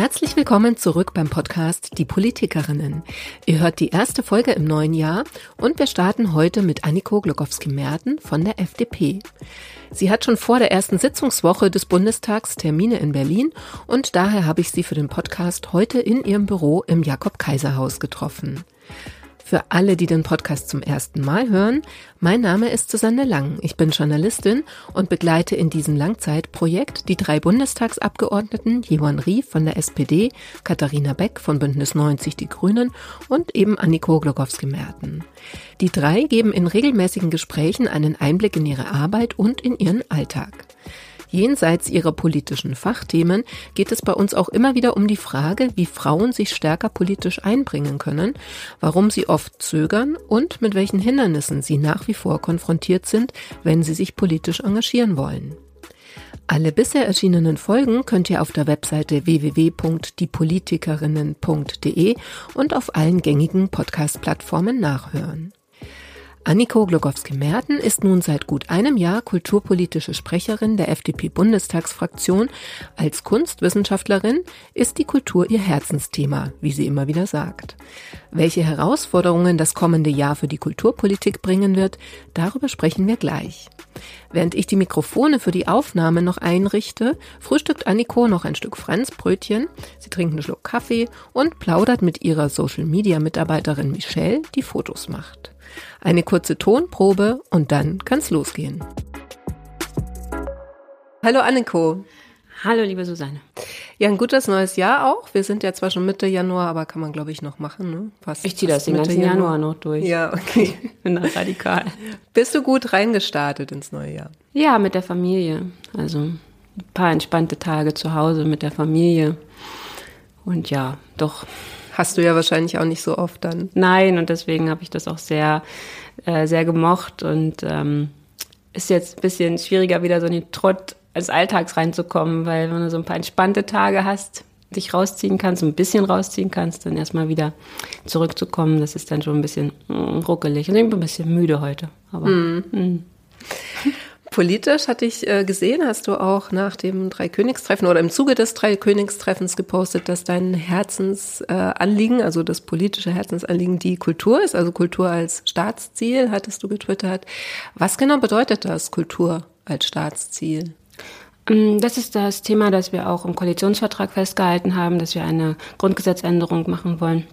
Herzlich willkommen zurück beim Podcast Die Politikerinnen. Ihr hört die erste Folge im neuen Jahr und wir starten heute mit Anniko Glokowski-Merten von der FDP. Sie hat schon vor der ersten Sitzungswoche des Bundestags Termine in Berlin und daher habe ich sie für den Podcast heute in ihrem Büro im Jakob-Kaiser-Haus getroffen. Für alle, die den Podcast zum ersten Mal hören, mein Name ist Susanne Lang. Ich bin Journalistin und begleite in diesem Langzeitprojekt die drei Bundestagsabgeordneten Johann Rief von der SPD, Katharina Beck von Bündnis 90 Die Grünen und eben Anniko Glogowski-Merten. Die drei geben in regelmäßigen Gesprächen einen Einblick in ihre Arbeit und in ihren Alltag. Jenseits ihrer politischen Fachthemen geht es bei uns auch immer wieder um die Frage, wie Frauen sich stärker politisch einbringen können, warum sie oft zögern und mit welchen Hindernissen sie nach wie vor konfrontiert sind, wenn sie sich politisch engagieren wollen. Alle bisher erschienenen Folgen könnt ihr auf der Webseite www.diepolitikerinnen.de und auf allen gängigen Podcast-Plattformen nachhören. Anniko Glogowski-Merten ist nun seit gut einem Jahr kulturpolitische Sprecherin der FDP-Bundestagsfraktion. Als Kunstwissenschaftlerin ist die Kultur ihr Herzensthema, wie sie immer wieder sagt. Welche Herausforderungen das kommende Jahr für die Kulturpolitik bringen wird, darüber sprechen wir gleich. Während ich die Mikrofone für die Aufnahme noch einrichte, frühstückt Anniko noch ein Stück Franzbrötchen, sie trinkt einen Schluck Kaffee und plaudert mit ihrer Social-Media-Mitarbeiterin Michelle, die Fotos macht. Eine kurze Tonprobe und dann kann's losgehen. Hallo Anniko. Hallo liebe Susanne. Ja, ein gutes neues Jahr auch. Wir sind ja zwar schon Mitte Januar, aber kann man glaube ich noch machen. Ne? Fast, ich ziehe das den ganzen Januar. Januar noch durch. Ja, okay. bin da radikal. Bist du gut reingestartet ins neue Jahr? Ja, mit der Familie. Also ein paar entspannte Tage zu Hause mit der Familie. Und ja, doch Hast du ja wahrscheinlich auch nicht so oft dann. Nein, und deswegen habe ich das auch sehr, äh, sehr gemocht und ähm, ist jetzt ein bisschen schwieriger, wieder so in den Trott des Alltags reinzukommen, weil wenn du so ein paar entspannte Tage hast, dich rausziehen kannst, ein bisschen rausziehen kannst, dann erstmal wieder zurückzukommen, das ist dann schon ein bisschen mm, ruckelig. Und ich bin ein bisschen müde heute. Aber, mm. Mm. Politisch hatte ich äh, gesehen, hast du auch nach dem Dreikönigstreffen oder im Zuge des Dreikönigstreffens gepostet, dass dein Herzensanliegen, äh, also das politische Herzensanliegen, die Kultur ist, also Kultur als Staatsziel, hattest du getwittert. Was genau bedeutet das, Kultur als Staatsziel? Ähm, das ist das Thema, das wir auch im Koalitionsvertrag festgehalten haben, dass wir eine Grundgesetzänderung machen wollen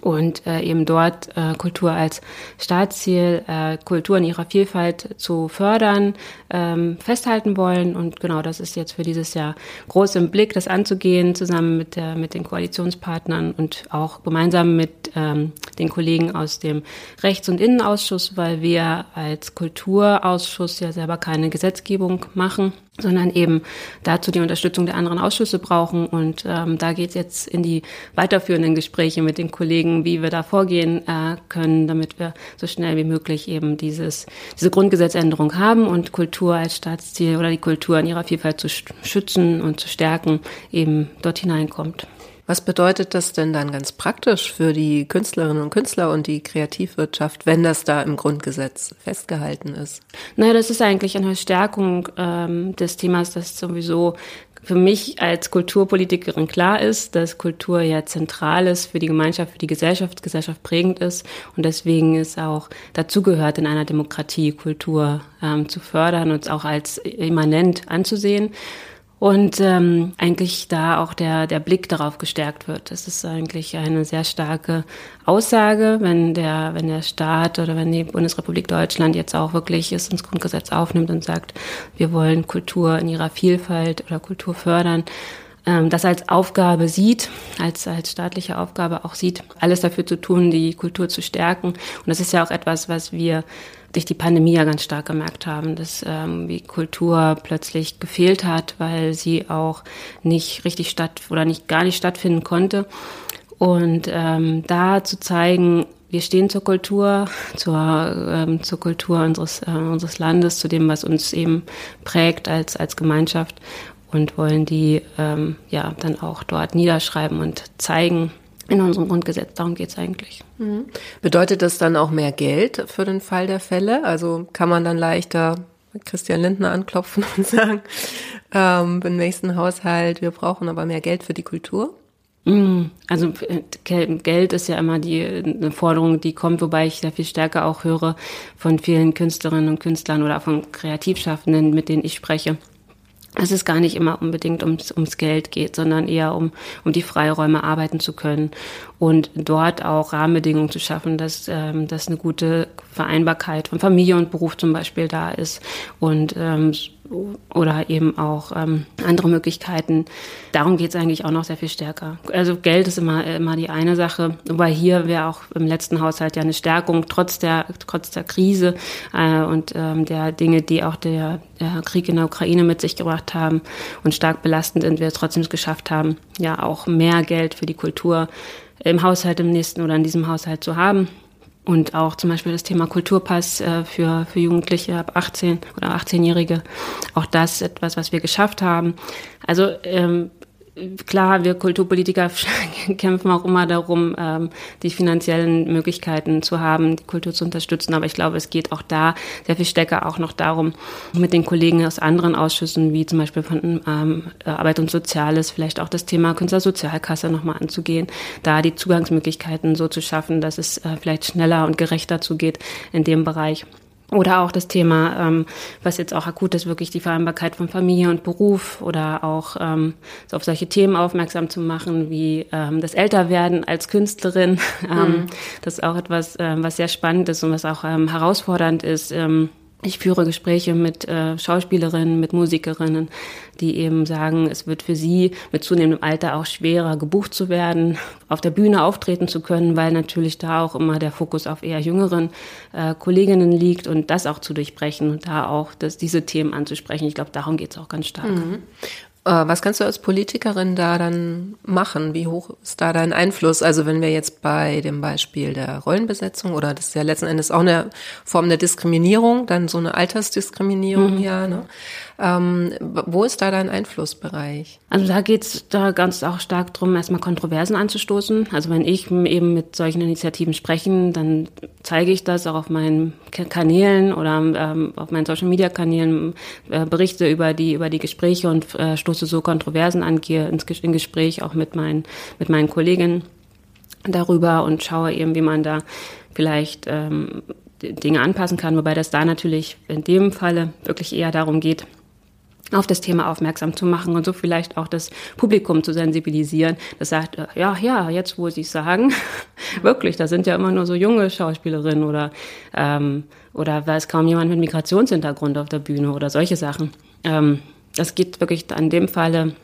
und äh, eben dort äh, Kultur als Staatsziel, äh, Kultur in ihrer Vielfalt zu fördern, ähm, festhalten wollen. Und genau das ist jetzt für dieses Jahr groß im Blick, das anzugehen, zusammen mit, der, mit den Koalitionspartnern und auch gemeinsam mit ähm, den Kollegen aus dem Rechts- und Innenausschuss, weil wir als Kulturausschuss ja selber keine Gesetzgebung machen sondern eben dazu die Unterstützung der anderen Ausschüsse brauchen. Und ähm, da geht es jetzt in die weiterführenden Gespräche mit den Kollegen, wie wir da vorgehen äh, können, damit wir so schnell wie möglich eben dieses, diese Grundgesetzänderung haben und Kultur als Staatsziel oder die Kultur in ihrer Vielfalt zu schützen und zu stärken eben dort hineinkommt. Was bedeutet das denn dann ganz praktisch für die Künstlerinnen und Künstler und die Kreativwirtschaft, wenn das da im Grundgesetz festgehalten ist? Naja, das ist eigentlich eine Stärkung ähm, des Themas, das sowieso für mich als Kulturpolitikerin klar ist, dass Kultur ja zentral ist für die Gemeinschaft, für die Gesellschaft, Gesellschaft prägend ist und deswegen ist auch dazugehört, in einer Demokratie Kultur ähm, zu fördern und auch als immanent anzusehen und ähm, eigentlich da auch der, der Blick darauf gestärkt wird. Das ist eigentlich eine sehr starke Aussage, wenn der, wenn der Staat oder wenn die Bundesrepublik Deutschland jetzt auch wirklich es ins Grundgesetz aufnimmt und sagt, wir wollen Kultur in ihrer Vielfalt oder Kultur fördern, ähm, das als Aufgabe sieht, als, als staatliche Aufgabe auch sieht, alles dafür zu tun, die Kultur zu stärken. Und das ist ja auch etwas, was wir durch die Pandemie ja ganz stark gemerkt haben, dass ähm, wie Kultur plötzlich gefehlt hat, weil sie auch nicht richtig statt oder nicht gar nicht stattfinden konnte. Und ähm, da zu zeigen, wir stehen zur Kultur, zur, ähm, zur Kultur unseres, äh, unseres Landes, zu dem, was uns eben prägt als, als Gemeinschaft und wollen die ähm, ja dann auch dort niederschreiben und zeigen in unserem Grundgesetz. Darum geht es eigentlich. Mhm. Bedeutet das dann auch mehr Geld für den Fall der Fälle? Also kann man dann leichter Christian Lindner anklopfen und sagen, ähm, im nächsten Haushalt, wir brauchen aber mehr Geld für die Kultur? Mm, also Geld ist ja immer die eine Forderung, die kommt, wobei ich sehr viel stärker auch höre von vielen Künstlerinnen und Künstlern oder von Kreativschaffenden, mit denen ich spreche, dass es gar nicht immer unbedingt ums, ums Geld geht, sondern eher um, um die Freiräume arbeiten zu können und dort auch Rahmenbedingungen zu schaffen, dass, ähm, dass eine gute Vereinbarkeit von Familie und Beruf zum Beispiel da ist und ähm, oder eben auch ähm, andere Möglichkeiten. Darum geht es eigentlich auch noch sehr viel stärker. Also Geld ist immer, immer die eine Sache, wobei hier wäre auch im letzten Haushalt ja eine Stärkung trotz der, trotz der Krise äh, und ähm, der Dinge, die auch der, der Krieg in der Ukraine mit sich gebracht haben und stark belastend sind, wir es trotzdem geschafft haben, ja auch mehr Geld für die Kultur im Haushalt im nächsten oder in diesem Haushalt zu haben. Und auch zum Beispiel das Thema Kulturpass äh, für, für Jugendliche ab 18 oder 18-Jährige. Auch das etwas, was wir geschafft haben. Also ähm, klar, wir Kulturpolitiker kämpfen auch immer darum, ähm, die finanziellen Möglichkeiten zu haben, die Kultur zu unterstützen. Aber ich glaube, es geht auch da sehr viel stärker auch noch darum, mit den Kollegen aus anderen Ausschüssen, wie zum Beispiel von ähm, Arbeit und Soziales, vielleicht auch das Thema Künstlersozialkasse nochmal anzugehen, da die Zugangsmöglichkeiten so zu schaffen, dass es äh, vielleicht schneller und gerechter zugeht in dem Bereich. Oder auch das Thema, ähm, was jetzt auch akut ist, wirklich die Vereinbarkeit von Familie und Beruf oder auch ähm, so auf solche Themen aufmerksam zu machen, wie ähm, das Älterwerden als Künstlerin. Ähm, mhm. Das ist auch etwas, ähm, was sehr spannend ist und was auch ähm, herausfordernd ist. Ähm, ich führe Gespräche mit äh, Schauspielerinnen, mit Musikerinnen, die eben sagen, es wird für sie mit zunehmendem Alter auch schwerer gebucht zu werden, auf der Bühne auftreten zu können, weil natürlich da auch immer der Fokus auf eher jüngeren äh, Kolleginnen liegt und das auch zu durchbrechen und da auch das, diese Themen anzusprechen. Ich glaube, darum geht es auch ganz stark. Mhm. Äh, was kannst du als Politikerin da dann machen? Wie hoch ist da dein Einfluss? Also wenn wir jetzt bei dem Beispiel der Rollenbesetzung oder das ist ja letzten Endes auch eine Form der Diskriminierung, dann so eine Altersdiskriminierung, mhm. ja, ne? Ähm, wo ist da dein Einflussbereich? Also da geht es da ganz auch stark drum, erstmal Kontroversen anzustoßen. Also wenn ich eben mit solchen Initiativen spreche, dann zeige ich das auch auf meinen Kanälen oder ähm, auf meinen Social Media Kanälen, äh, berichte über die über die Gespräche und äh, stoße so Kontroversen an, gehe ins in Gespräch auch mit meinen mit meinen Kolleginnen darüber und schaue eben, wie man da vielleicht ähm, Dinge anpassen kann, wobei das da natürlich in dem Falle wirklich eher darum geht, auf das Thema aufmerksam zu machen und so vielleicht auch das Publikum zu sensibilisieren. Das sagt, äh, ja, ja, jetzt wo Sie sagen, wirklich, da sind ja immer nur so junge Schauspielerinnen oder, ähm, oder weiß kaum jemand mit Migrationshintergrund auf der Bühne oder solche Sachen. Ähm, das geht wirklich an dem Falle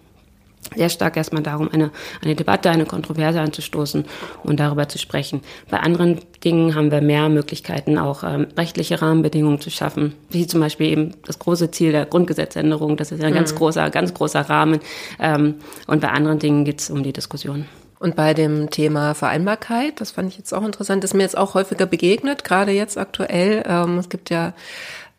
sehr stark erstmal darum, eine, eine Debatte, eine Kontroverse anzustoßen und darüber zu sprechen. Bei anderen Dingen haben wir mehr Möglichkeiten, auch ähm, rechtliche Rahmenbedingungen zu schaffen, wie zum Beispiel eben das große Ziel der Grundgesetzänderung. Das ist ein mhm. ganz großer, ganz großer Rahmen. Ähm, und bei anderen Dingen geht es um die Diskussion. Und bei dem Thema Vereinbarkeit, das fand ich jetzt auch interessant, ist mir jetzt auch häufiger begegnet, gerade jetzt aktuell. Ähm, es gibt ja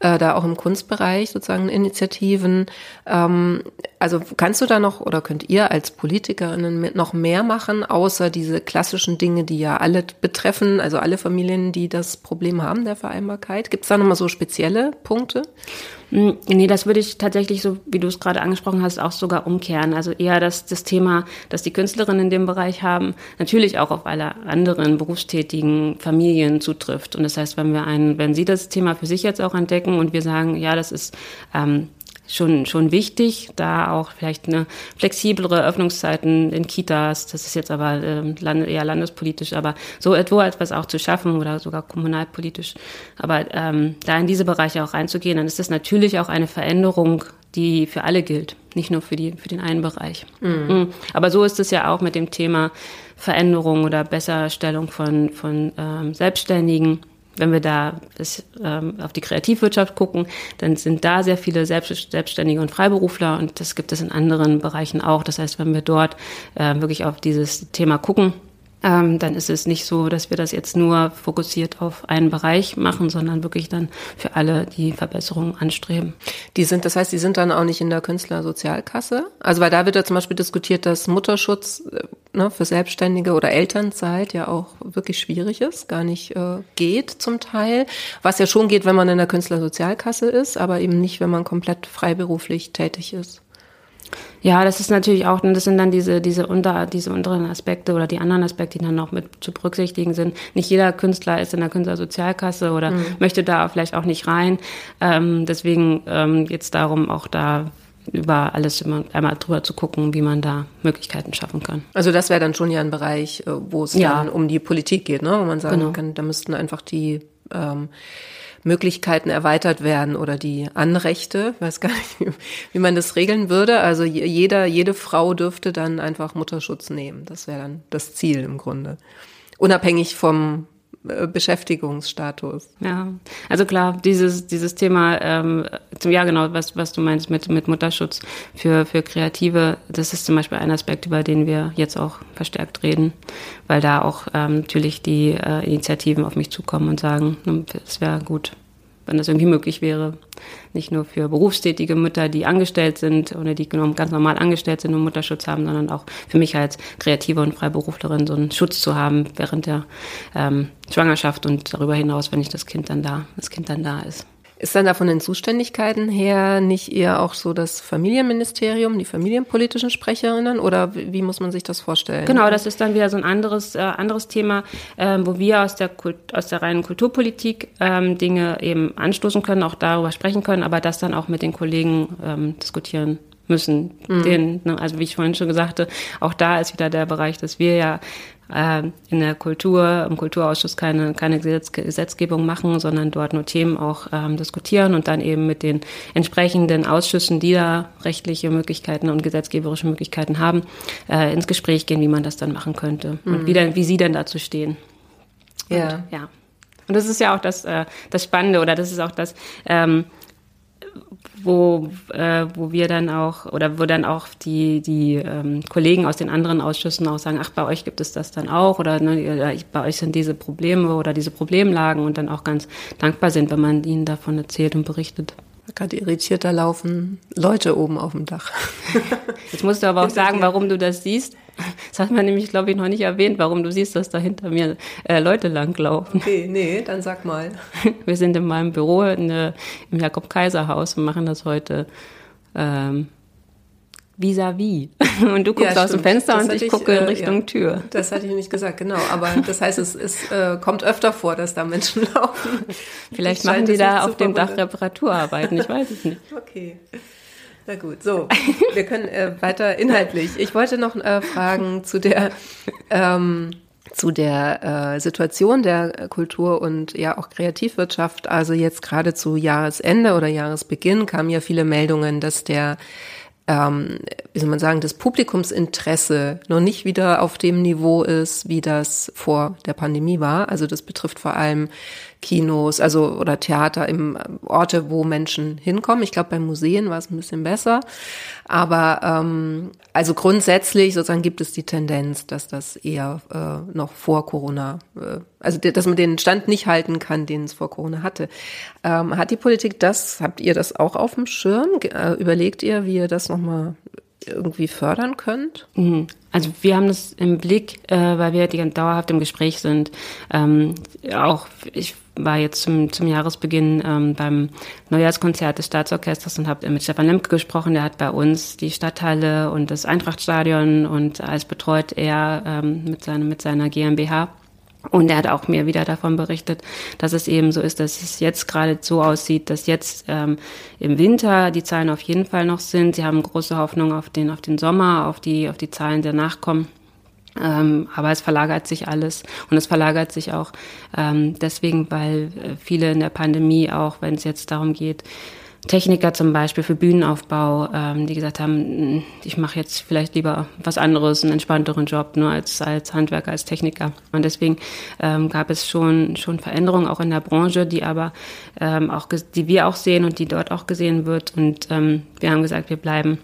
äh, da auch im Kunstbereich sozusagen Initiativen. Ähm, also kannst du da noch oder könnt ihr als Politikerinnen noch mehr machen, außer diese klassischen Dinge, die ja alle betreffen, also alle Familien, die das Problem haben der Vereinbarkeit? Gibt es da nochmal so spezielle Punkte? Hm, nee, das würde ich tatsächlich, so wie du es gerade angesprochen hast, auch sogar umkehren. Also eher das, das Thema, das die Künstlerinnen in dem Bereich haben, natürlich auch auf alle anderen berufstätigen Familien zutrifft. Und das heißt, wenn wir einen, wenn Sie das Thema für sich jetzt auch entdecken und wir sagen, ja, das ist ähm, schon, schon wichtig, da auch vielleicht eine flexiblere Öffnungszeiten in Kitas, das ist jetzt aber äh, land, eher landespolitisch, aber so etwas auch zu schaffen oder sogar kommunalpolitisch. Aber ähm, da in diese Bereiche auch reinzugehen, dann ist das natürlich auch eine Veränderung, die für alle gilt, nicht nur für, die, für den einen Bereich. Mhm. Mhm. Aber so ist es ja auch mit dem Thema Veränderung oder Besserstellung von, von ähm, Selbstständigen wenn wir da bis, ähm, auf die Kreativwirtschaft gucken, dann sind da sehr viele Selbst Selbstständige und Freiberufler und das gibt es in anderen Bereichen auch. Das heißt, wenn wir dort äh, wirklich auf dieses Thema gucken, ähm, dann ist es nicht so, dass wir das jetzt nur fokussiert auf einen Bereich machen, sondern wirklich dann für alle die Verbesserungen anstreben. Die sind, das heißt, die sind dann auch nicht in der Künstlersozialkasse? Also weil da wird ja zum Beispiel diskutiert, dass Mutterschutz äh, ne, für Selbstständige oder Elternzeit ja auch wirklich schwierig ist, gar nicht äh, geht zum Teil. Was ja schon geht, wenn man in der Künstlersozialkasse ist, aber eben nicht, wenn man komplett freiberuflich tätig ist. Ja, das ist natürlich auch, das sind dann diese, diese, unter, diese unteren Aspekte oder die anderen Aspekte, die dann noch mit zu berücksichtigen sind. Nicht jeder Künstler ist in der Künstlersozialkasse oder mhm. möchte da vielleicht auch nicht rein. Ähm, deswegen ähm, geht es darum, auch da über alles immer einmal drüber zu gucken, wie man da Möglichkeiten schaffen kann. Also das wäre dann schon ja ein Bereich, äh, wo es ja. dann um die Politik geht, ne? wo man sagen genau. kann, da müssten einfach die ähm, Möglichkeiten erweitert werden oder die Anrechte, weiß gar nicht, wie man das regeln würde. Also jeder, jede Frau dürfte dann einfach Mutterschutz nehmen. Das wäre dann das Ziel im Grunde. Unabhängig vom Beschäftigungsstatus. Ja, also klar, dieses, dieses Thema, ähm, ja genau, was, was du meinst mit, mit Mutterschutz für, für Kreative, das ist zum Beispiel ein Aspekt, über den wir jetzt auch verstärkt reden, weil da auch ähm, natürlich die äh, Initiativen auf mich zukommen und sagen, hm, es wäre gut, wenn das irgendwie möglich wäre. Nicht nur für berufstätige Mütter, die angestellt sind oder die ganz normal angestellt sind und Mutterschutz haben, sondern auch für mich als Kreative und Freiberuflerin so einen Schutz zu haben während der ähm, Schwangerschaft und darüber hinaus, wenn ich das Kind dann da, das Kind dann da ist. Ist dann da von den Zuständigkeiten her nicht eher auch so das Familienministerium, die familienpolitischen Sprecherinnen oder wie muss man sich das vorstellen? Genau, das ist dann wieder so ein anderes, äh, anderes Thema, äh, wo wir aus der, Kult, aus der reinen Kulturpolitik ähm, Dinge eben anstoßen können, auch darüber sprechen können, aber das dann auch mit den Kollegen ähm, diskutieren müssen. Mhm. Den, ne, also wie ich vorhin schon gesagt auch da ist wieder der Bereich, dass wir ja in der Kultur, im Kulturausschuss keine, keine Gesetz, Gesetzgebung machen, sondern dort nur Themen auch ähm, diskutieren und dann eben mit den entsprechenden Ausschüssen, die da rechtliche Möglichkeiten und gesetzgeberische Möglichkeiten haben, äh, ins Gespräch gehen, wie man das dann machen könnte mhm. und wie, denn, wie sie denn dazu stehen. Ja. Und, ja. Und das ist ja auch das, äh, das Spannende oder das ist auch das, ähm, wo, äh, wo wir dann auch oder wo dann auch die, die ähm, Kollegen aus den anderen Ausschüssen auch sagen, ach, bei euch gibt es das dann auch oder ne, bei euch sind diese Probleme oder diese Problemlagen und dann auch ganz dankbar sind, wenn man ihnen davon erzählt und berichtet. Gerade irritiert, da laufen Leute oben auf dem Dach. Jetzt musst du aber auch sagen, warum du das siehst. Das hat man nämlich, glaube ich, noch nicht erwähnt, warum du siehst, dass da hinter mir äh, Leute langlaufen. Okay, nee, dann sag mal. Wir sind in meinem Büro in, äh, im Jakob-Kaiser-Haus und machen das heute ähm, vis-à-vis. -vis. Und du guckst ja, aus dem Fenster das und ich, ich gucke in äh, Richtung ja, Tür. Das hatte ich nicht gesagt, genau. Aber das heißt, es, es äh, kommt öfter vor, dass da Menschen laufen. Vielleicht machen die da auf dem Dach Reparaturarbeiten, ich weiß es nicht. Okay. Na gut, so, wir können äh, weiter inhaltlich. Ich wollte noch äh, fragen zu der ähm, zu der äh, Situation der Kultur und ja auch Kreativwirtschaft. Also jetzt gerade zu Jahresende oder Jahresbeginn kamen ja viele Meldungen, dass der ähm, wie soll man sagen, das Publikumsinteresse noch nicht wieder auf dem Niveau ist, wie das vor der Pandemie war. Also das betrifft vor allem Kinos, also oder Theater im Orte, wo Menschen hinkommen. Ich glaube, bei Museen war es ein bisschen besser. Aber ähm, also grundsätzlich sozusagen gibt es die Tendenz, dass das eher äh, noch vor Corona, äh, also dass man den Stand nicht halten kann, den es vor Corona hatte. Ähm, hat die Politik das, habt ihr das auch auf dem Schirm? Äh, überlegt ihr, wie ihr das nochmal irgendwie fördern könnt? Mhm. Also wir haben das im Blick, äh, weil wir die dauerhaft im Gespräch sind. Ähm, auch ich war jetzt zum, zum Jahresbeginn ähm, beim Neujahrskonzert des Staatsorchesters und habe mit Stefan Lemke gesprochen. Der hat bei uns die Stadthalle und das Eintrachtstadion und als betreut er ähm, mit, seinem, mit seiner GmbH. Und er hat auch mir wieder davon berichtet, dass es eben so ist, dass es jetzt gerade so aussieht, dass jetzt ähm, im Winter die Zahlen auf jeden Fall noch sind. Sie haben große Hoffnung auf den, auf den Sommer, auf die, auf die Zahlen der Nachkommen. Ähm, aber es verlagert sich alles und es verlagert sich auch ähm, deswegen, weil äh, viele in der Pandemie auch, wenn es jetzt darum geht, Techniker zum Beispiel für Bühnenaufbau, ähm, die gesagt haben, ich mache jetzt vielleicht lieber was anderes, einen entspannteren Job, nur als, als Handwerker, als Techniker. Und deswegen ähm, gab es schon, schon Veränderungen auch in der Branche, die aber ähm, auch, die wir auch sehen und die dort auch gesehen wird. Und ähm, wir haben gesagt, wir bleiben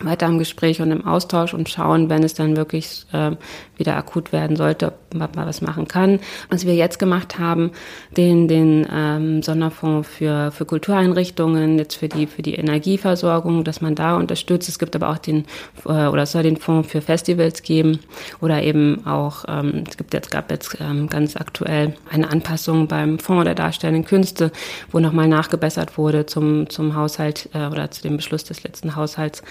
weiter im Gespräch und im Austausch und schauen, wenn es dann wirklich äh, wieder akut werden sollte, ob man was machen kann. Was wir jetzt gemacht haben, den, den ähm, Sonderfonds für, für Kultureinrichtungen, jetzt für die, für die Energieversorgung, dass man da unterstützt. Es gibt aber auch den, äh, oder es soll den Fonds für Festivals geben oder eben auch, ähm, es gibt jetzt, gab jetzt ähm, ganz aktuell eine Anpassung beim Fonds der darstellenden Künste, wo nochmal nachgebessert wurde zum, zum Haushalt äh, oder zu dem Beschluss des letzten Haushalts.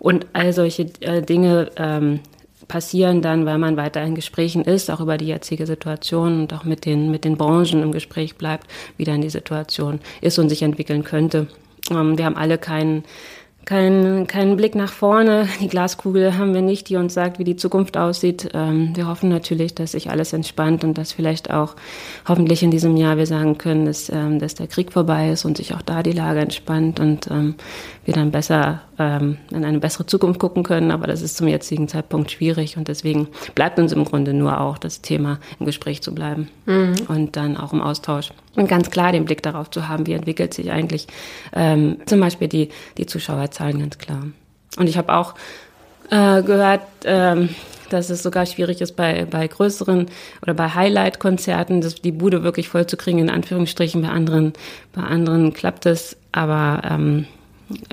Und all solche äh, Dinge ähm, passieren dann, weil man weiter in Gesprächen ist, auch über die jetzige Situation und auch mit den, mit den Branchen im Gespräch bleibt, wie dann die Situation ist und sich entwickeln könnte. Ähm, wir haben alle keinen keinen keinen Blick nach vorne. Die Glaskugel haben wir nicht, die uns sagt, wie die Zukunft aussieht. Ähm, wir hoffen natürlich, dass sich alles entspannt und dass vielleicht auch hoffentlich in diesem Jahr wir sagen können, dass, ähm, dass der Krieg vorbei ist und sich auch da die Lage entspannt und ähm, wir dann besser ähm, in eine bessere Zukunft gucken können. Aber das ist zum jetzigen Zeitpunkt schwierig und deswegen bleibt uns im Grunde nur auch das Thema im Gespräch zu bleiben mhm. und dann auch im Austausch. Und ganz klar den Blick darauf zu haben, wie entwickelt sich eigentlich ähm, zum Beispiel die, die Zuschauerzahlen ganz klar. Und ich habe auch äh, gehört, ähm, dass es sogar schwierig ist bei, bei größeren oder bei Highlight-Konzerten, die Bude wirklich voll zu kriegen, in Anführungsstrichen. Bei anderen, bei anderen klappt es. Aber ähm,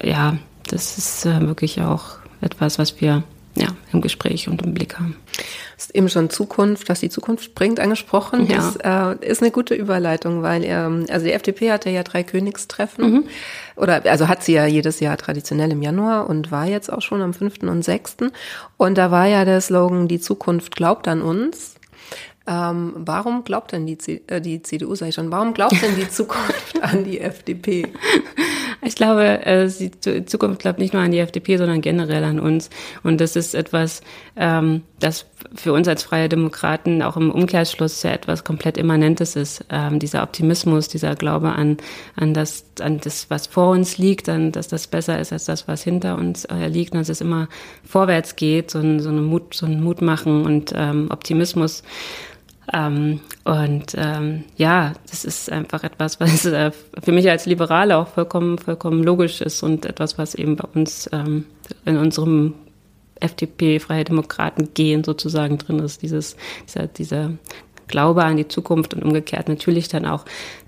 ja, das ist äh, wirklich auch etwas, was wir ja, im Gespräch und im Blick haben. Du hast eben schon Zukunft, was die Zukunft bringt, angesprochen. Ja. Das äh, ist eine gute Überleitung, weil ähm, also die FDP hatte ja drei Königstreffen. Mhm. Oder also hat sie ja jedes Jahr traditionell im Januar und war jetzt auch schon am 5. und 6. Und da war ja der Slogan, die Zukunft glaubt an uns. Ähm, warum glaubt denn die, C äh, die CDU, sag ich schon, warum glaubt denn die Zukunft an die FDP? Ich glaube, äh, die Zukunft glaubt nicht nur an die FDP, sondern generell an uns. Und das ist etwas, ähm, das für uns als freie Demokraten auch im Umkehrschluss ja etwas komplett Immanentes ist. Ähm, dieser Optimismus, dieser Glaube an, an, das, an das, was vor uns liegt, an dass das besser ist als das, was hinter uns äh, liegt, und dass es immer vorwärts geht, so ein, so eine Mut, so ein Mut machen und ähm, Optimismus. Ähm, und ähm, ja, das ist einfach etwas, was äh, für mich als Liberale auch vollkommen, vollkommen logisch ist und etwas, was eben bei uns ähm, in unserem FDP, Freie Demokraten gehen sozusagen drin ist, dieses, dieser, dieser Glaube an die Zukunft und umgekehrt natürlich dann auch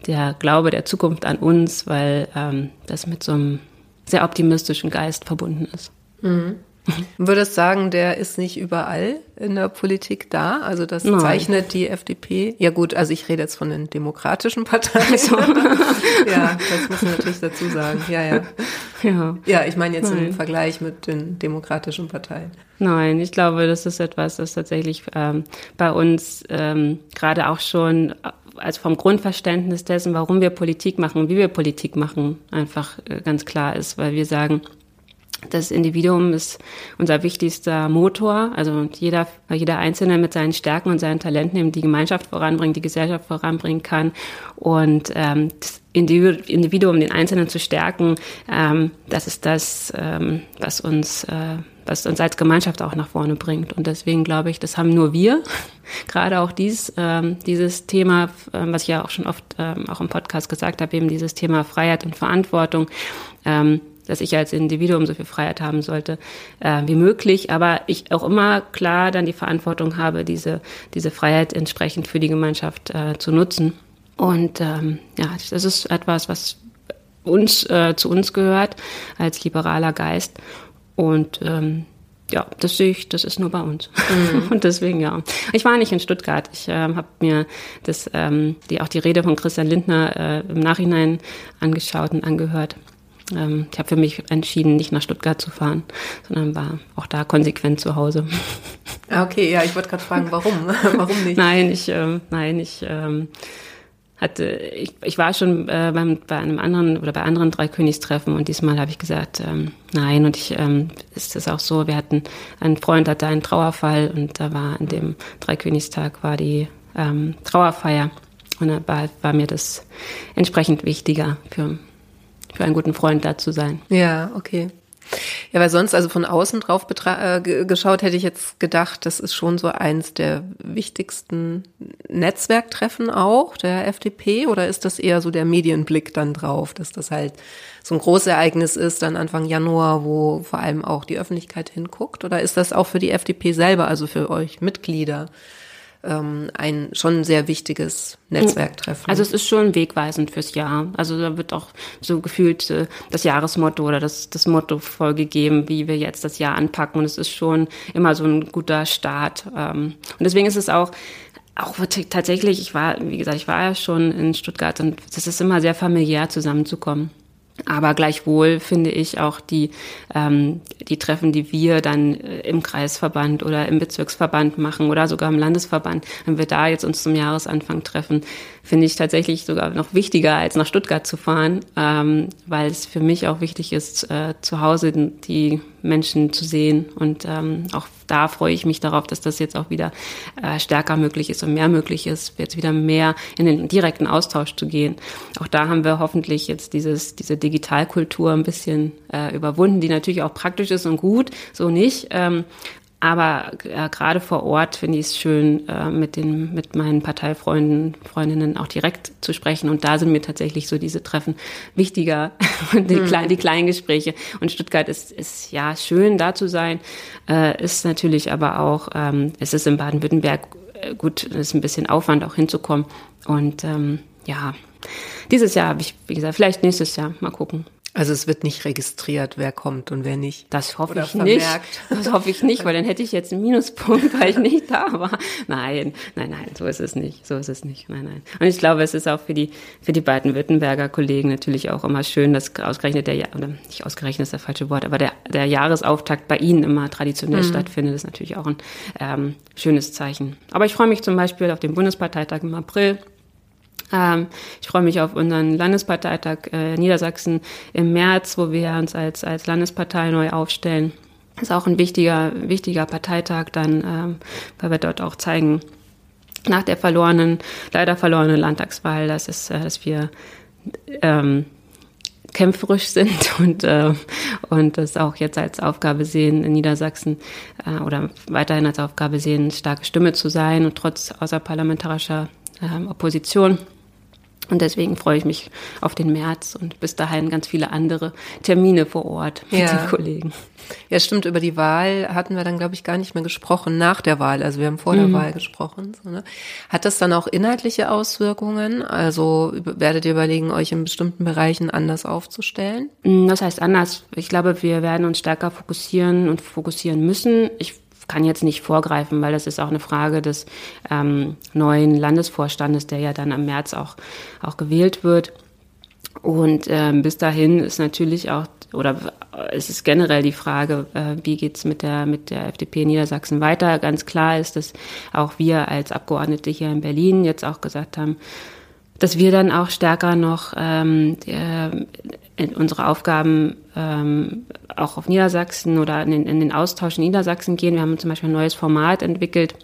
der Glaube der Zukunft an uns, weil ähm, das mit so einem sehr optimistischen Geist verbunden ist. Mhm. Würdest sagen, der ist nicht überall in der Politik da? Also das Nein. zeichnet die FDP. Ja gut, also ich rede jetzt von den demokratischen Parteien. So. ja, das muss man natürlich dazu sagen. Ja, ja. Ja, ja ich meine jetzt Nein. im Vergleich mit den demokratischen Parteien. Nein, ich glaube, das ist etwas, das tatsächlich ähm, bei uns ähm, gerade auch schon also vom Grundverständnis dessen, warum wir Politik machen, wie wir Politik machen, einfach äh, ganz klar ist, weil wir sagen, das Individuum ist unser wichtigster Motor. Also jeder, jeder Einzelne mit seinen Stärken und seinen Talenten eben die Gemeinschaft voranbringen, die Gesellschaft voranbringen kann. Und ähm, das Individuum, den Einzelnen zu stärken, ähm, das ist das, ähm, was uns, äh, was uns als Gemeinschaft auch nach vorne bringt. Und deswegen glaube ich, das haben nur wir. Gerade auch dies, ähm, dieses Thema, äh, was ich ja auch schon oft ähm, auch im Podcast gesagt habe, eben dieses Thema Freiheit und Verantwortung. Dass ich als Individuum so viel Freiheit haben sollte äh, wie möglich, aber ich auch immer klar dann die Verantwortung habe, diese, diese Freiheit entsprechend für die Gemeinschaft äh, zu nutzen. Und ähm, ja, das ist etwas, was uns äh, zu uns gehört als liberaler Geist. Und ähm, ja, das sehe ich, das ist nur bei uns. Mhm. Und deswegen ja. Ich war nicht in Stuttgart. Ich ähm, habe mir das, ähm, die, auch die Rede von Christian Lindner äh, im Nachhinein angeschaut und angehört. Ähm, ich habe für mich entschieden, nicht nach Stuttgart zu fahren, sondern war auch da konsequent zu Hause. Ah, okay, ja, ich wollte gerade fragen, warum? warum nicht? Nein, ich, äh, nein, ich ähm, hatte, ich, ich war schon äh, beim, bei einem anderen oder bei anderen Dreikönigstreffen und diesmal habe ich gesagt, ähm, nein. Und ich ähm, ist es auch so, wir hatten, ein Freund hatte einen Trauerfall und da war an dem Dreikönigstag war die ähm, Trauerfeier. Und da war, war mir das entsprechend wichtiger für für einen guten Freund da zu sein. Ja, okay. Ja, weil sonst, also von außen drauf äh, geschaut, hätte ich jetzt gedacht, das ist schon so eins der wichtigsten Netzwerktreffen auch der FDP oder ist das eher so der Medienblick dann drauf, dass das halt so ein Großereignis ist, dann Anfang Januar, wo vor allem auch die Öffentlichkeit hinguckt? Oder ist das auch für die FDP selber, also für euch Mitglieder? Ähm, ein schon sehr wichtiges Netzwerktreffen. Also es ist schon wegweisend fürs Jahr. Also da wird auch so gefühlt äh, das Jahresmotto oder das, das Motto vorgegeben, wie wir jetzt das Jahr anpacken. Und es ist schon immer so ein guter Start. Ähm, und deswegen ist es auch auch tatsächlich, ich war, wie gesagt, ich war ja schon in Stuttgart und es ist immer sehr familiär zusammenzukommen. Aber gleichwohl finde ich auch die, ähm, die Treffen, die wir dann äh, im Kreisverband oder im Bezirksverband machen oder sogar im Landesverband, wenn wir da jetzt uns zum Jahresanfang treffen, finde ich tatsächlich sogar noch wichtiger, als nach Stuttgart zu fahren, ähm, weil es für mich auch wichtig ist, äh, zu Hause die Menschen zu sehen. Und ähm, auch da freue ich mich darauf, dass das jetzt auch wieder äh, stärker möglich ist und mehr möglich ist, jetzt wieder mehr in den direkten Austausch zu gehen. Auch da haben wir hoffentlich jetzt dieses, diese Digitalkultur ein bisschen äh, überwunden, die natürlich auch praktisch ist und gut, so nicht. Ähm, aber äh, gerade vor Ort finde ich es schön, äh, mit, den, mit meinen Parteifreunden, Freundinnen auch direkt zu sprechen. Und da sind mir tatsächlich so diese Treffen wichtiger, die, mhm. kleinen, die kleinen Gespräche. Und Stuttgart ist, ist ja schön, da zu sein, äh, ist natürlich aber auch, ähm, es ist in Baden-Württemberg äh, gut, es ist ein bisschen Aufwand auch hinzukommen. Und ähm, ja, dieses Jahr habe ich, wie gesagt, vielleicht nächstes Jahr, mal gucken. Also es wird nicht registriert, wer kommt und wer nicht. Das hoffe Oder ich vermerkt. nicht. Das hoffe ich nicht, weil dann hätte ich jetzt einen Minuspunkt, weil ich nicht da war. Nein, nein, nein, so ist es nicht. So ist es nicht. Nein, nein. Und ich glaube, es ist auch für die für die beiden Württemberger Kollegen natürlich auch immer schön, dass ausgerechnet der oder nicht ausgerechnet ist das falsche Wort, aber der der Jahresauftakt bei Ihnen immer traditionell mhm. stattfindet, ist natürlich auch ein ähm, schönes Zeichen. Aber ich freue mich zum Beispiel auf den Bundesparteitag im April. Ähm, ich freue mich auf unseren Landesparteitag äh, Niedersachsen im März, wo wir uns als, als Landespartei neu aufstellen. Das ist auch ein wichtiger, wichtiger Parteitag dann, ähm, weil wir dort auch zeigen, nach der verlorenen, leider verlorenen Landtagswahl, dass, es, äh, dass wir ähm, kämpferisch sind und, äh, und das auch jetzt als Aufgabe sehen, in Niedersachsen äh, oder weiterhin als Aufgabe sehen, starke Stimme zu sein und trotz außerparlamentarischer äh, Opposition und deswegen freue ich mich auf den März und bis dahin ganz viele andere Termine vor Ort mit ja. den Kollegen. Ja, stimmt. Über die Wahl hatten wir dann, glaube ich, gar nicht mehr gesprochen nach der Wahl. Also wir haben vor mhm. der Wahl gesprochen. So, ne? Hat das dann auch inhaltliche Auswirkungen? Also werdet ihr überlegen, euch in bestimmten Bereichen anders aufzustellen? Mm, das heißt anders. Ich glaube, wir werden uns stärker fokussieren und fokussieren müssen. Ich kann jetzt nicht vorgreifen, weil das ist auch eine Frage des ähm, neuen Landesvorstandes, der ja dann im März auch, auch gewählt wird. Und ähm, bis dahin ist natürlich auch, oder es ist generell die Frage, äh, wie geht's mit der, mit der FDP in Niedersachsen weiter. Ganz klar ist, dass auch wir als Abgeordnete hier in Berlin jetzt auch gesagt haben, dass wir dann auch stärker noch ähm, äh, unsere Aufgaben ähm, auch auf Niedersachsen oder in den, in den Austausch in Niedersachsen gehen. Wir haben zum Beispiel ein neues Format entwickelt,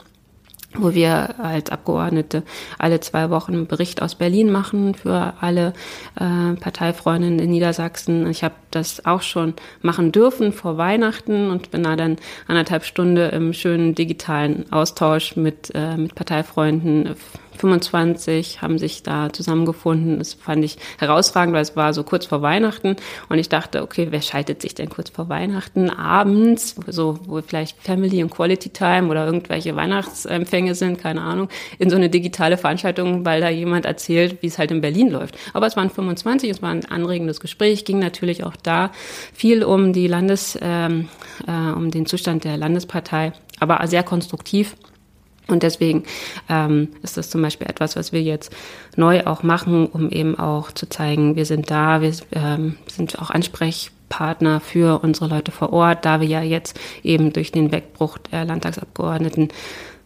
wo wir als Abgeordnete alle zwei Wochen einen Bericht aus Berlin machen für alle äh, Parteifreundinnen in Niedersachsen. Ich habe das auch schon machen dürfen vor Weihnachten und bin da dann anderthalb Stunden im schönen digitalen Austausch mit, äh, mit Parteifreunden 25 haben sich da zusammengefunden. Das fand ich herausragend, weil es war so kurz vor Weihnachten und ich dachte, okay, wer schaltet sich denn kurz vor Weihnachten abends, so wo vielleicht Family und Quality Time oder irgendwelche Weihnachtsempfänge sind, keine Ahnung, in so eine digitale Veranstaltung, weil da jemand erzählt, wie es halt in Berlin läuft. Aber es waren 25, es war ein anregendes Gespräch, ging natürlich auch da viel um die Landes, ähm, äh, um den Zustand der Landespartei, aber sehr konstruktiv. Und deswegen ähm, ist das zum Beispiel etwas, was wir jetzt neu auch machen, um eben auch zu zeigen, wir sind da, wir ähm, sind auch Ansprechpartner für unsere Leute vor Ort, da wir ja jetzt eben durch den Wegbruch der Landtagsabgeordneten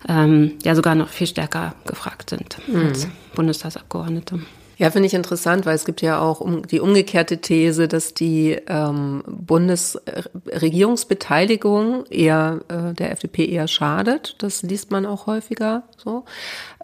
ähm, ja sogar noch viel stärker gefragt sind mhm. als Bundestagsabgeordnete. Ja, finde ich interessant, weil es gibt ja auch um, die umgekehrte These, dass die ähm, Bundesregierungsbeteiligung eher äh, der FDP eher schadet. Das liest man auch häufiger so.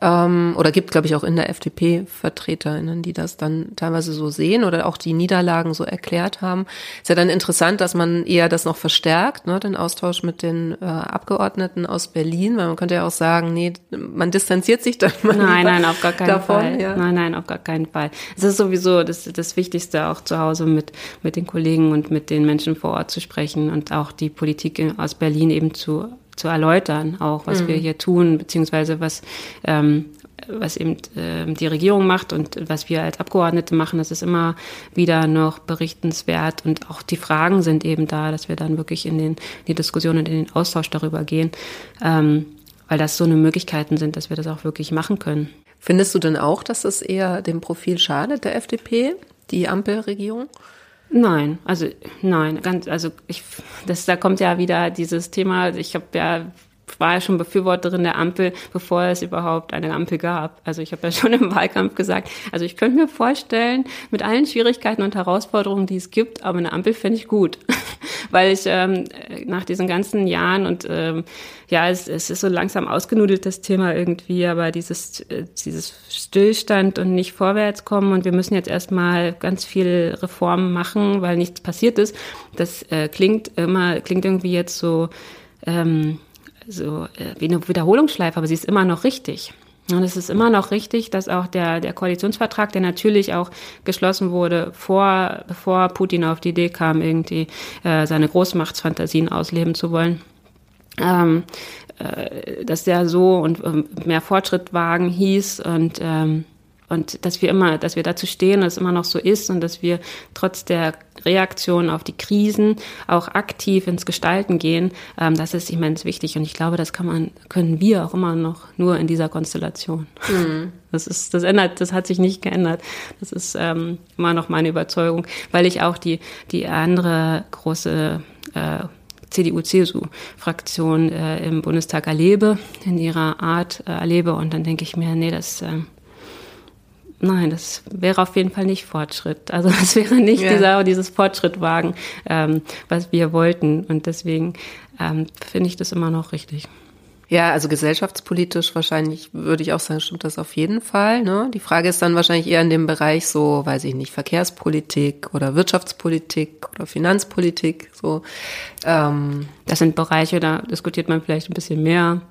Ähm, oder gibt, glaube ich, auch in der FDP VertreterInnen, die das dann teilweise so sehen oder auch die Niederlagen so erklärt haben. Ist ja dann interessant, dass man eher das noch verstärkt, ne, den Austausch mit den äh, Abgeordneten aus Berlin, weil man könnte ja auch sagen, nee, man distanziert sich dann mal Nein, nein, auf gar keinen davon, Fall. Ja. Nein, nein, auf gar keinen Fall. Es ist sowieso das, das Wichtigste, auch zu Hause mit, mit den Kollegen und mit den Menschen vor Ort zu sprechen und auch die Politik aus Berlin eben zu zu erläutern, auch was mhm. wir hier tun, beziehungsweise was, ähm, was eben äh, die Regierung macht und was wir als Abgeordnete machen, das ist immer wieder noch berichtenswert und auch die Fragen sind eben da, dass wir dann wirklich in den die Diskussion und in den Austausch darüber gehen, ähm, weil das so eine Möglichkeiten sind, dass wir das auch wirklich machen können. Findest du denn auch, dass das eher dem Profil schadet der FDP, die Ampelregierung? Nein, also nein, ganz, also ich, das, da kommt ja wieder dieses Thema. Ich habe ja war ja schon Befürworterin der Ampel, bevor es überhaupt eine Ampel gab. Also ich habe ja schon im Wahlkampf gesagt, also ich könnte mir vorstellen, mit allen Schwierigkeiten und Herausforderungen, die es gibt, aber eine Ampel fände ich gut. Weil ich ähm, nach diesen ganzen Jahren und ähm, ja, es, es ist so langsam ausgenudelt, das Thema irgendwie, aber dieses, äh, dieses Stillstand und nicht vorwärts kommen und wir müssen jetzt erstmal ganz viel Reformen machen, weil nichts passiert ist, das äh, klingt immer, klingt irgendwie jetzt so, ähm, so äh, wie eine Wiederholungsschleife, aber sie ist immer noch richtig. Und es ist immer noch richtig, dass auch der, der Koalitionsvertrag, der natürlich auch geschlossen wurde, vor, bevor Putin auf die Idee kam, irgendwie äh, seine Großmachtsfantasien ausleben zu wollen, ähm, äh, dass der so und ähm, mehr Fortschritt wagen hieß und ähm, und dass wir immer, dass wir dazu stehen, dass es immer noch so ist und dass wir trotz der Reaktion auf die Krisen auch aktiv ins Gestalten gehen, ähm, das ist immens wichtig. Und ich glaube, das kann man, können wir auch immer noch nur in dieser Konstellation. Mhm. Das ist, das ändert, das hat sich nicht geändert. Das ist ähm, immer noch meine Überzeugung, weil ich auch die, die andere große äh, CDU-CSU-Fraktion äh, im Bundestag erlebe, in ihrer Art äh, erlebe. Und dann denke ich mir, nee, das, äh, Nein, das wäre auf jeden Fall nicht Fortschritt. Also das wäre nicht ja. dieser, dieses Fortschrittwagen, ähm, was wir wollten. Und deswegen ähm, finde ich das immer noch richtig. Ja, also gesellschaftspolitisch wahrscheinlich würde ich auch sagen, stimmt das auf jeden Fall. Ne? Die Frage ist dann wahrscheinlich eher in dem Bereich so, weiß ich nicht, Verkehrspolitik oder Wirtschaftspolitik oder Finanzpolitik. So. Ähm. Das sind Bereiche, da diskutiert man vielleicht ein bisschen mehr.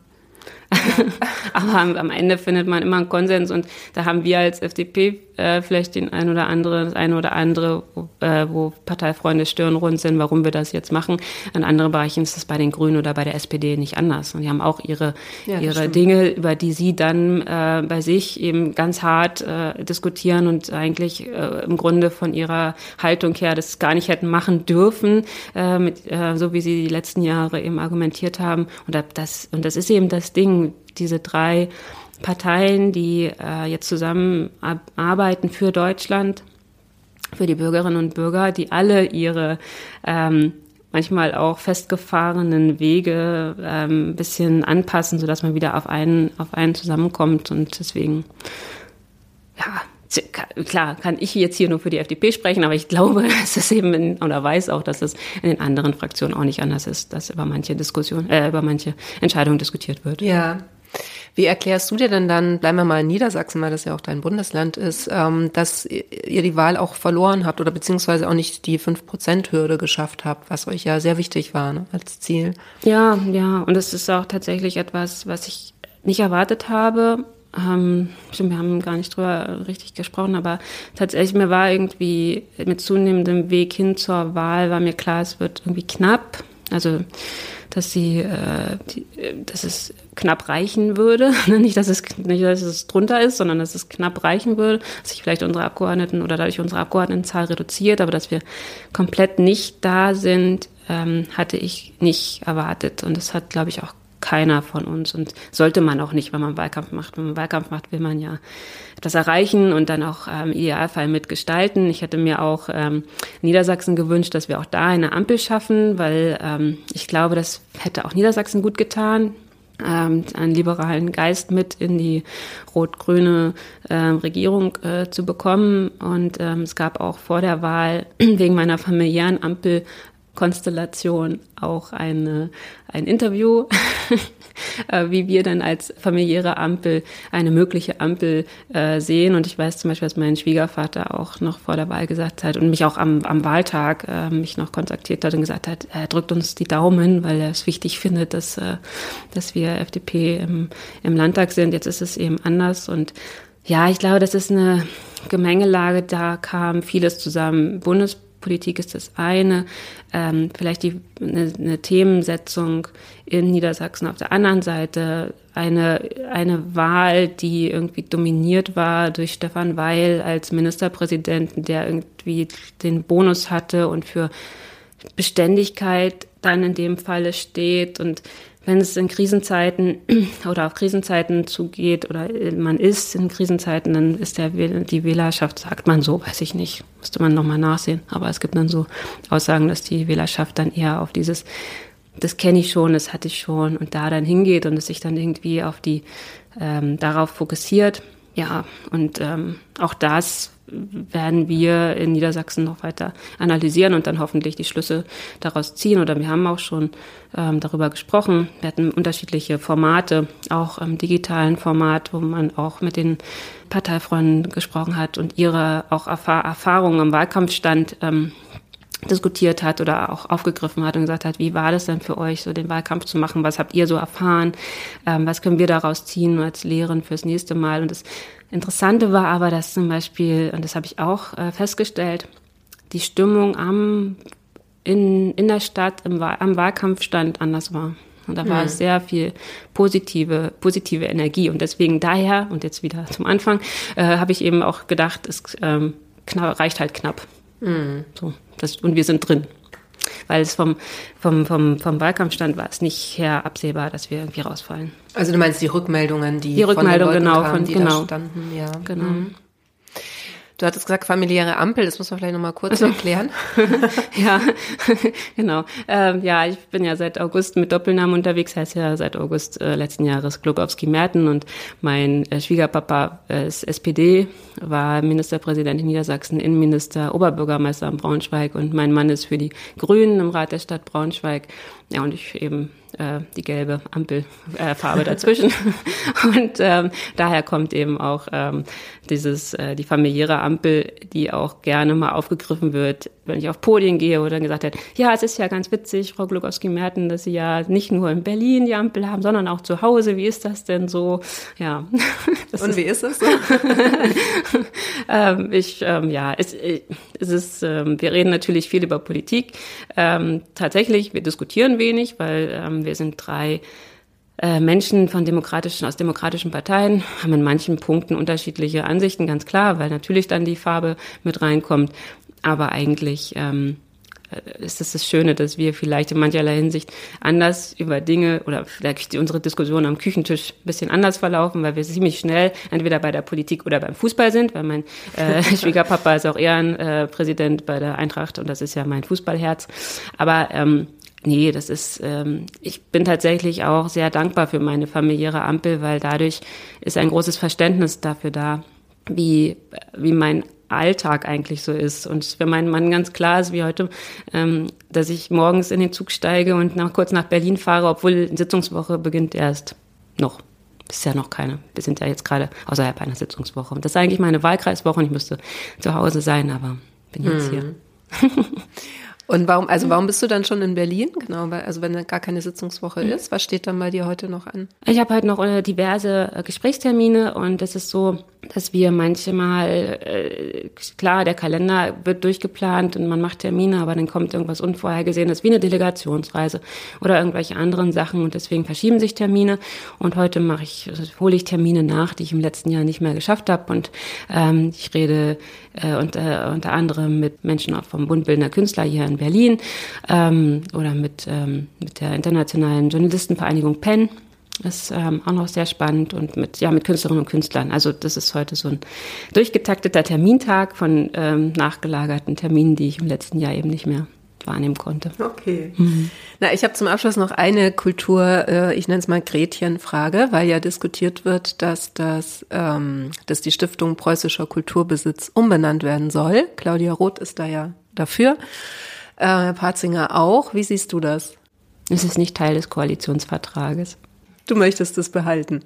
Aber am, am, Ende findet man immer einen Konsens und da haben wir als FDP äh, vielleicht den ein oder andere, das eine oder andere, wo, äh, wo Parteifreunde stirnrund sind, warum wir das jetzt machen. In anderen Bereichen ist es bei den Grünen oder bei der SPD nicht anders. Und die haben auch ihre, ja, ihre Dinge, über die sie dann äh, bei sich eben ganz hart äh, diskutieren und eigentlich äh, im Grunde von ihrer Haltung her das gar nicht hätten machen dürfen, äh, mit, äh, so wie sie die letzten Jahre eben argumentiert haben. Und das, und das ist eben das Ding, diese drei Parteien, die äh, jetzt zusammenarbeiten für Deutschland, für die Bürgerinnen und Bürger, die alle ihre ähm, manchmal auch festgefahrenen Wege ähm, ein bisschen anpassen, sodass man wieder auf einen, auf einen zusammenkommt. Und deswegen, ja, klar, kann ich jetzt hier nur für die FDP sprechen, aber ich glaube, dass es eben in, oder weiß auch, dass es in den anderen Fraktionen auch nicht anders ist, dass über manche Diskussionen, äh, über manche Entscheidungen diskutiert wird. Ja, wie erklärst du dir denn dann, bleiben wir mal in Niedersachsen, weil das ja auch dein Bundesland ist, ähm, dass ihr die Wahl auch verloren habt oder beziehungsweise auch nicht die 5-Prozent-Hürde geschafft habt, was euch ja sehr wichtig war ne, als Ziel? Ja, ja, und es ist auch tatsächlich etwas, was ich nicht erwartet habe. Ähm, wir haben gar nicht drüber richtig gesprochen, aber tatsächlich mir war irgendwie mit zunehmendem Weg hin zur Wahl war mir klar, es wird irgendwie knapp. Also dass sie, äh, die, dass es knapp reichen würde, nicht dass es nicht dass es drunter ist, sondern dass es knapp reichen würde, dass sich vielleicht unsere Abgeordneten oder dadurch unsere Abgeordnetenzahl reduziert, aber dass wir komplett nicht da sind, ähm, hatte ich nicht erwartet. Und das hat, glaube ich, auch keiner von uns und sollte man auch nicht, wenn man Wahlkampf macht. Wenn man Wahlkampf macht, will man ja etwas erreichen und dann auch ähm, im Idealfall mitgestalten. Ich hätte mir auch ähm, Niedersachsen gewünscht, dass wir auch da eine Ampel schaffen, weil ähm, ich glaube, das hätte auch Niedersachsen gut getan. ähm, einen liberalen Geist mit in die rot-grüne äh, Regierung äh, zu bekommen. Und ähm, es gab auch vor der Wahl wegen meiner familiären Ampelkonstellation auch eine, ein Interview Äh, wie wir dann als familiäre Ampel eine mögliche Ampel äh, sehen. Und ich weiß zum Beispiel, dass mein Schwiegervater auch noch vor der Wahl gesagt hat und mich auch am, am Wahltag äh, mich noch kontaktiert hat und gesagt hat, er drückt uns die Daumen, weil er es wichtig findet, dass, äh, dass wir FDP im, im Landtag sind. Jetzt ist es eben anders und ja, ich glaube, das ist eine Gemengelage. Da kam vieles zusammen. Bundes Politik ist das eine, ähm, vielleicht die, eine, eine Themensetzung in Niedersachsen auf der anderen Seite, eine, eine Wahl, die irgendwie dominiert war durch Stefan Weil als Ministerpräsidenten, der irgendwie den Bonus hatte und für Beständigkeit dann in dem Falle steht. Und wenn es in Krisenzeiten oder auf Krisenzeiten zugeht oder man ist in Krisenzeiten, dann ist der, die Wählerschaft, sagt man so, weiß ich nicht, müsste man nochmal nachsehen. Aber es gibt dann so Aussagen, dass die Wählerschaft dann eher auf dieses, das kenne ich schon, das hatte ich schon und da dann hingeht und es sich dann irgendwie auf die, ähm, darauf fokussiert. Ja, und ähm, auch das werden wir in Niedersachsen noch weiter analysieren und dann hoffentlich die Schlüsse daraus ziehen. Oder wir haben auch schon ähm, darüber gesprochen. Wir hatten unterschiedliche Formate, auch im digitalen Format, wo man auch mit den Parteifreunden gesprochen hat und ihre auch Erfahr Erfahrungen im Wahlkampfstand ähm, diskutiert hat oder auch aufgegriffen hat und gesagt hat, wie war das denn für euch, so den Wahlkampf zu machen? Was habt ihr so erfahren? Ähm, was können wir daraus ziehen als Lehren fürs nächste Mal? Und das Interessante war aber, dass zum Beispiel, und das habe ich auch äh, festgestellt, die Stimmung am, in, in der Stadt im, am Wahlkampfstand anders war. Und da war mhm. sehr viel positive, positive Energie. Und deswegen daher, und jetzt wieder zum Anfang, äh, habe ich eben auch gedacht, es ähm, reicht halt knapp. Mhm. So, das, und wir sind drin weil es vom, vom, vom, vom Wahlkampfstand war es nicht her absehbar, dass wir irgendwie rausfallen. Also du meinst die Rückmeldungen, die, die Rückmeldung, von genau, kamen, von, die genau. da standen, ja. Genau. Mhm. Du hattest gesagt, familiäre Ampel, das muss man vielleicht nochmal kurz also, erklären. ja, genau. Ähm, ja, ich bin ja seit August mit Doppelnamen unterwegs, heißt ja seit August äh, letzten Jahres Globowski-Merten und mein äh, Schwiegerpapa äh, ist SPD, war Ministerpräsident in Niedersachsen, Innenminister, Oberbürgermeister in Braunschweig und mein Mann ist für die Grünen im Rat der Stadt Braunschweig. Ja, und ich eben äh, die gelbe Ampelfarbe äh, dazwischen. und ähm, daher kommt eben auch ähm, dieses äh, die familiäre Ampel, die auch gerne mal aufgegriffen wird, wenn ich auf Podien gehe oder gesagt hat, ja, es ist ja ganz witzig, Frau Glukowski-Merten, dass Sie ja nicht nur in Berlin die Ampel haben, sondern auch zu Hause. Wie ist das denn so? Ja. Und ist, wie ist das so? ähm, ich, ähm, ja, es, es ist, ähm, wir reden natürlich viel über Politik. Ähm, tatsächlich, wir diskutieren wenig, weil ähm, wir sind drei äh, Menschen von demokratischen, aus demokratischen Parteien haben in manchen Punkten unterschiedliche Ansichten, ganz klar, weil natürlich dann die Farbe mit reinkommt. Aber eigentlich ähm, äh, ist es das Schöne, dass wir vielleicht in mancherlei Hinsicht anders über Dinge oder vielleicht unsere Diskussion am Küchentisch ein bisschen anders verlaufen, weil wir ziemlich schnell entweder bei der Politik oder beim Fußball sind, weil mein äh, Schwiegerpapa ist auch Ehrenpräsident äh, bei der Eintracht und das ist ja mein Fußballherz. Aber ähm, Nee, das ist, ähm, ich bin tatsächlich auch sehr dankbar für meine familiäre Ampel, weil dadurch ist ein großes Verständnis dafür da, wie, wie mein Alltag eigentlich so ist. Und für meinen Mann ganz klar ist wie heute, ähm, dass ich morgens in den Zug steige und nach, kurz nach Berlin fahre, obwohl die Sitzungswoche beginnt erst noch. Ist ja noch keine. Wir sind ja jetzt gerade außerhalb einer Sitzungswoche. Und das ist eigentlich meine Wahlkreiswoche und ich müsste zu Hause sein, aber bin jetzt hm. hier. Und warum, also warum bist du dann schon in Berlin? Genau, weil, also wenn gar keine Sitzungswoche mhm. ist, was steht dann bei dir heute noch an? Ich habe halt noch äh, diverse äh, Gesprächstermine und es ist so, dass wir manchmal, äh, klar, der Kalender wird durchgeplant und man macht Termine, aber dann kommt irgendwas Unvorhergesehenes wie eine Delegationsreise oder irgendwelche anderen Sachen und deswegen verschieben sich Termine. Und heute mache ich, hole ich Termine nach, die ich im letzten Jahr nicht mehr geschafft habe. Und ähm, ich rede äh, unter, unter anderem mit Menschen auch vom Bund Bildender Künstler hier in Berlin ähm, oder mit, ähm, mit der Internationalen Journalistenvereinigung PEN. Das ist ähm, auch noch sehr spannend und mit, ja, mit Künstlerinnen und Künstlern. Also das ist heute so ein durchgetakteter Termintag von ähm, nachgelagerten Terminen, die ich im letzten Jahr eben nicht mehr wahrnehmen konnte. Okay. Mhm. Na, ich habe zum Abschluss noch eine Kultur, äh, ich nenne es mal Gretchenfrage, weil ja diskutiert wird, dass das, ähm, dass die Stiftung Preußischer Kulturbesitz umbenannt werden soll. Claudia Roth ist da ja dafür. Äh, Herr Patzinger auch. Wie siehst du das? Es ist nicht Teil des Koalitionsvertrages. Du möchtest es behalten.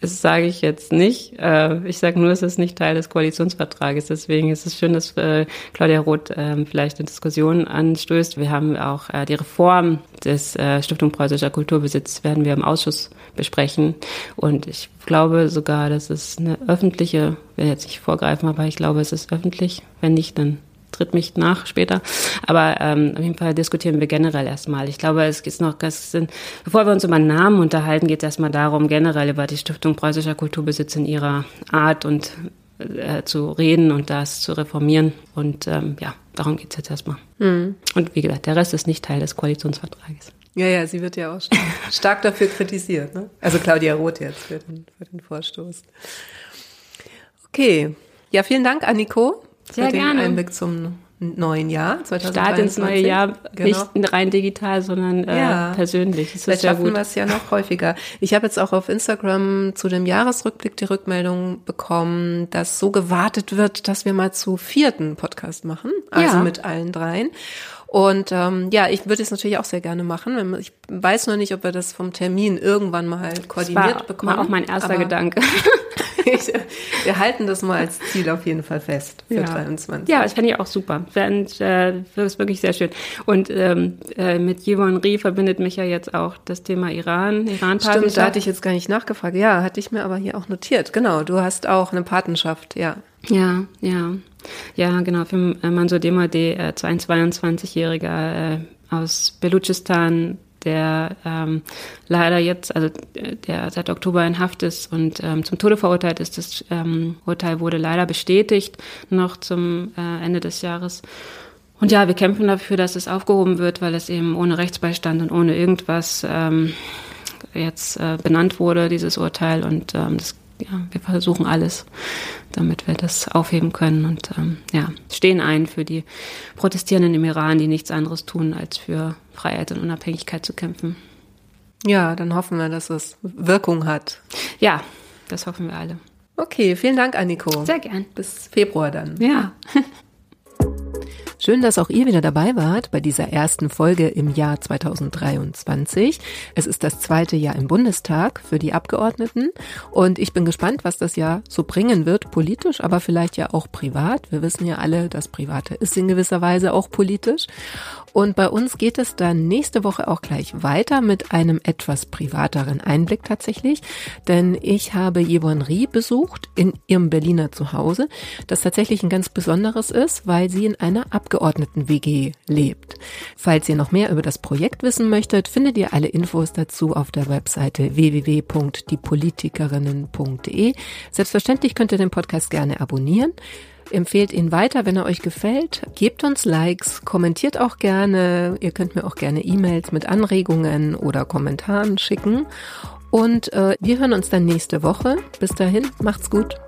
Das sage ich jetzt nicht. Äh, ich sage nur, es ist nicht Teil des Koalitionsvertrages. Deswegen ist es schön, dass äh, Claudia Roth ähm, vielleicht eine Diskussion anstößt. Wir haben auch äh, die Reform des Stiftung Preußischer Kulturbesitz werden wir im Ausschuss besprechen. Und ich glaube sogar, dass es eine öffentliche, ich will jetzt nicht vorgreifen, aber ich glaube, es ist öffentlich. Wenn nicht, dann tritt mich nach später. Aber ähm, auf jeden Fall diskutieren wir generell erstmal. Ich glaube, es geht noch, es sind, bevor wir uns über Namen unterhalten, geht es erstmal darum, generell über die Stiftung Preußischer Kulturbesitz in ihrer Art und äh, zu reden und das zu reformieren. Und ähm, ja, darum geht es jetzt erstmal. Mhm. Und wie gesagt, der Rest ist nicht Teil des Koalitionsvertrages. Ja, ja, sie wird ja auch stark, stark dafür kritisiert. Ne? Also Claudia Roth jetzt für den, für den Vorstoß. Okay. Ja, vielen Dank, Anniko. Sehr für gerne. den Einblick zum neuen Jahr 2023. Start ins neue Jahr, genau. nicht rein digital, sondern äh, ja. persönlich. Das Vielleicht schaffen wir es ja noch häufiger. Ich habe jetzt auch auf Instagram zu dem Jahresrückblick die Rückmeldung bekommen, dass so gewartet wird, dass wir mal zu vierten Podcast machen, also ja. mit allen dreien. Und ähm, ja, ich würde es natürlich auch sehr gerne machen. Ich weiß nur nicht, ob wir das vom Termin irgendwann mal koordiniert das war bekommen. War auch mein erster Gedanke. wir halten das mal als Ziel auf jeden Fall fest für ja. 23. Ja, das fände ich auch super. Und, äh, das ist wirklich sehr schön. Und ähm, äh, mit Yvonne Rie verbindet mich ja jetzt auch das Thema Iran, iran -Partnerschaft. Stimmt, da hatte ich jetzt gar nicht nachgefragt. Ja, hatte ich mir aber hier auch notiert. Genau, du hast auch eine Patenschaft, ja. Ja, ja. Ja, genau, für äh, Mansour Demade, äh, ein 22-Jähriger äh, aus Belutschistan, der ähm, leider jetzt, also der seit Oktober in Haft ist und ähm, zum Tode verurteilt ist. Das ähm, Urteil wurde leider bestätigt noch zum äh, Ende des Jahres. Und ja, wir kämpfen dafür, dass es aufgehoben wird, weil es eben ohne Rechtsbeistand und ohne irgendwas ähm, jetzt äh, benannt wurde, dieses Urteil. Und ähm, das ja, wir versuchen alles, damit wir das aufheben können und ähm, ja, stehen ein für die Protestierenden im Iran, die nichts anderes tun, als für Freiheit und Unabhängigkeit zu kämpfen. Ja, dann hoffen wir, dass es Wirkung hat. Ja, das hoffen wir alle. Okay, vielen Dank, Anniko. Sehr gern. Bis Februar dann. Ja. Schön, dass auch ihr wieder dabei wart bei dieser ersten Folge im Jahr 2023. Es ist das zweite Jahr im Bundestag für die Abgeordneten und ich bin gespannt, was das Jahr so bringen wird, politisch, aber vielleicht ja auch privat. Wir wissen ja alle, das Private ist in gewisser Weise auch politisch. Und bei uns geht es dann nächste Woche auch gleich weiter mit einem etwas privateren Einblick tatsächlich, denn ich habe Yvonne Rie besucht in ihrem Berliner Zuhause, das tatsächlich ein ganz besonderes ist, weil sie in einer Abgeordneten-WG lebt. Falls ihr noch mehr über das Projekt wissen möchtet, findet ihr alle Infos dazu auf der Webseite www.diepolitikerinnen.de. Selbstverständlich könnt ihr den Podcast gerne abonnieren. Empfehlt ihn weiter, wenn er euch gefällt. Gebt uns Likes, kommentiert auch gerne. Ihr könnt mir auch gerne E-Mails mit Anregungen oder Kommentaren schicken. Und äh, wir hören uns dann nächste Woche. Bis dahin, macht's gut.